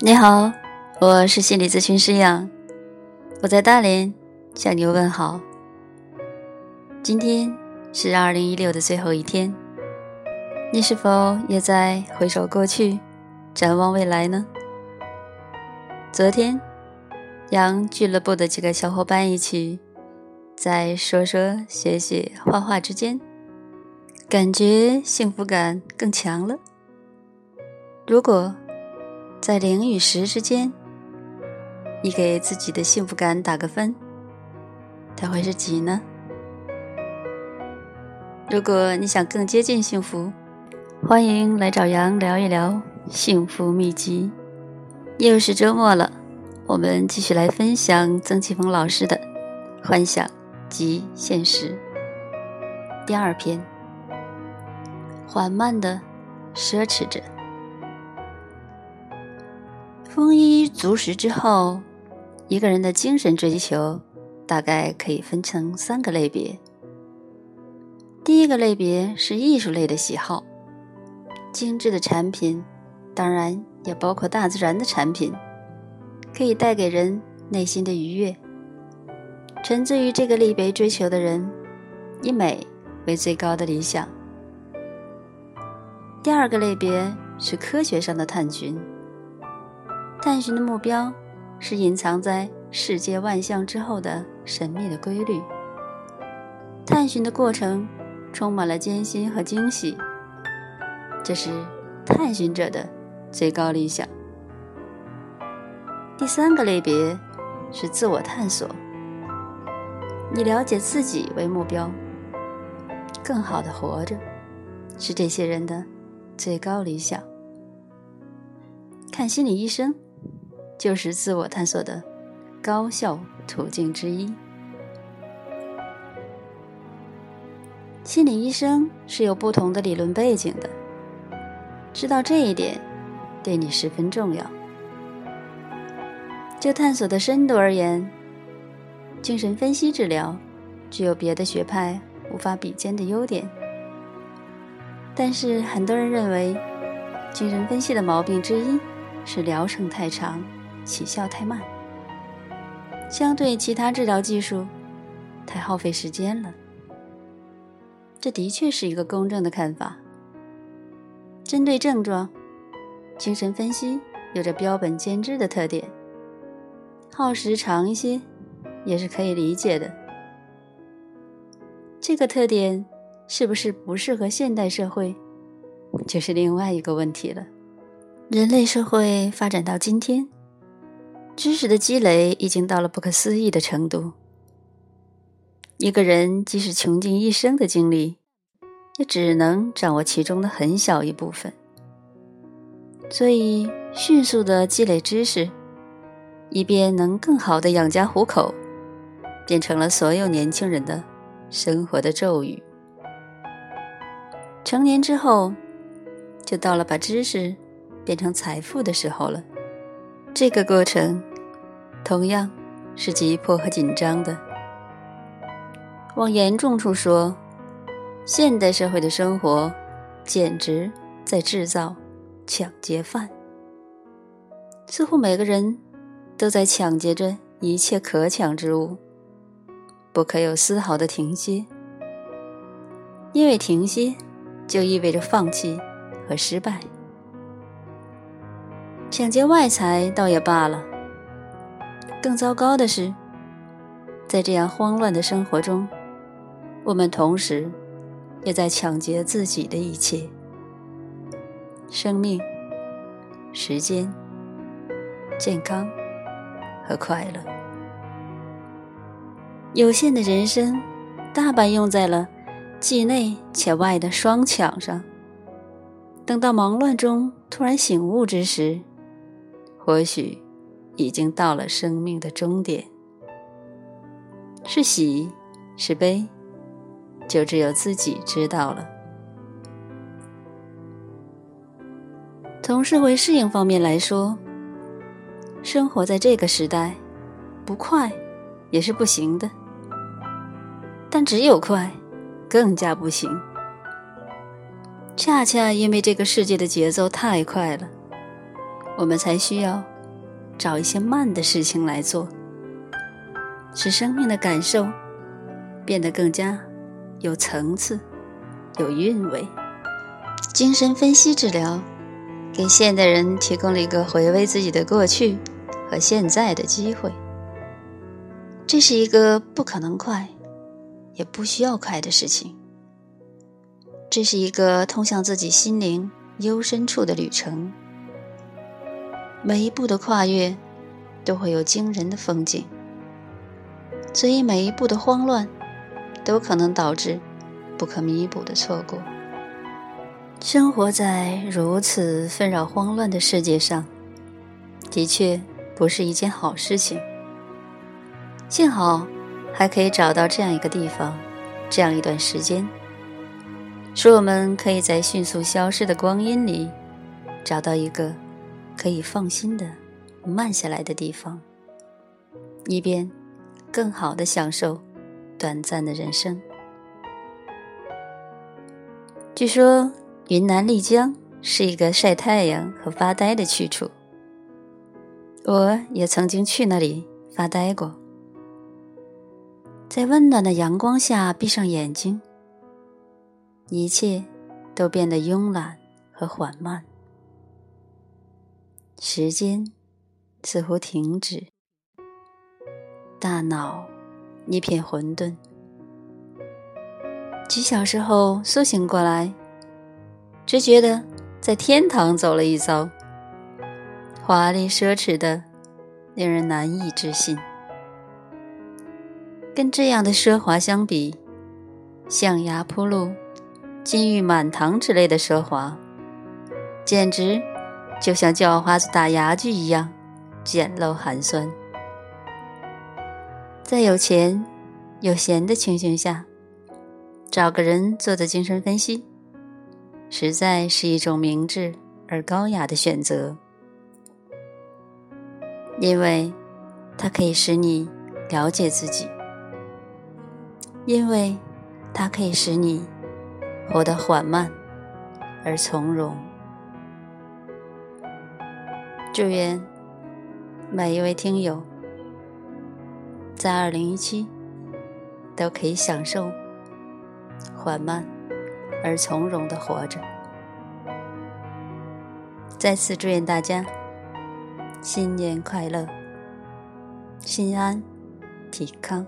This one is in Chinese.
你好，我是心理咨询师杨，我在大连向你问好。今天是二零一六的最后一天，你是否也在回首过去，展望未来呢？昨天，杨俱乐部的几个小伙伴一起在说说、写写、画画之间，感觉幸福感更强了。如果在零与十之间，你给自己的幸福感打个分，它会是几呢？如果你想更接近幸福，欢迎来找杨聊一聊幸福秘籍。又是周末了，我们继续来分享曾奇峰老师的《幻想及现实》第二篇：缓慢的奢侈着。丰衣足食之后，一个人的精神追求大概可以分成三个类别。第一个类别是艺术类的喜好，精致的产品，当然也包括大自然的产品，可以带给人内心的愉悦。沉醉于这个类别追求的人，以美为最高的理想。第二个类别是科学上的探寻。探寻的目标是隐藏在世界万象之后的神秘的规律。探寻的过程充满了艰辛和惊喜，这是探寻者的最高理想。第三个类别是自我探索，以了解自己为目标，更好的活着，是这些人的最高理想。看心理医生。就是自我探索的高效途径之一。心理医生是有不同的理论背景的，知道这一点对你十分重要。就探索的深度而言，精神分析治疗具有别的学派无法比肩的优点。但是很多人认为，精神分析的毛病之一是疗程太长。起效太慢，相对其他治疗技术，太耗费时间了。这的确是一个公正的看法。针对症状，精神分析有着标本兼治的特点，耗时长一些，也是可以理解的。这个特点是不是不适合现代社会，就是另外一个问题了。人类社会发展到今天。知识的积累已经到了不可思议的程度。一个人即使穷尽一生的精力，也只能掌握其中的很小一部分。所以，迅速的积累知识，以便能更好的养家糊口，变成了所有年轻人的生活的咒语。成年之后，就到了把知识变成财富的时候了。这个过程。同样是急迫和紧张的。往严重处说，现代社会的生活简直在制造抢劫犯。似乎每个人都在抢劫着一切可抢之物，不可有丝毫的停歇。因为停歇就意味着放弃和失败。抢劫外财倒也罢了。更糟糕的是，在这样慌乱的生活中，我们同时也在抢劫自己的一切：生命、时间、健康和快乐。有限的人生，大半用在了既内且外的双抢上。等到忙乱中突然醒悟之时，或许……已经到了生命的终点，是喜是悲，就只有自己知道了。从社会适应方面来说，生活在这个时代，不快也是不行的。但只有快，更加不行。恰恰因为这个世界的节奏太快了，我们才需要找一些慢的事情来做，使生命的感受变得更加有层次、有韵味。精神分析治疗给现代人提供了一个回味自己的过去和现在的机会。这是一个不可能快，也不需要快的事情。这是一个通向自己心灵幽深处的旅程。每一步的跨越，都会有惊人的风景，所以每一步的慌乱，都可能导致不可弥补的错过。生活在如此纷扰慌乱的世界上，的确不是一件好事情。幸好，还可以找到这样一个地方，这样一段时间，使我们可以在迅速消失的光阴里，找到一个可以放心的慢下来的地方，以便更好的享受短暂的人生。据说，云南丽江是一个晒太阳和发呆的去处，我也曾经去那里发呆过。在温暖的阳光下，闭上眼睛，一切都变得慵懒和缓慢，时间似乎停止，大脑一片混沌。几小时后苏醒过来，只觉得在天堂走了一遭，华丽奢侈的，令人难以置信。跟这样的奢华相比，象牙铺路、金玉满堂之类的奢华，简直就像叫花子打牙祭一样简陋寒酸。在有钱有闲的情形下，找个人做的精神分析，实在是一种明智而高雅的选择，因为它可以使你了解自己。因为它可以使你活得缓慢而从容。祝愿每一位听友在二零一七都可以享受缓慢而从容的活着。再次祝愿大家新年快乐，心安体康。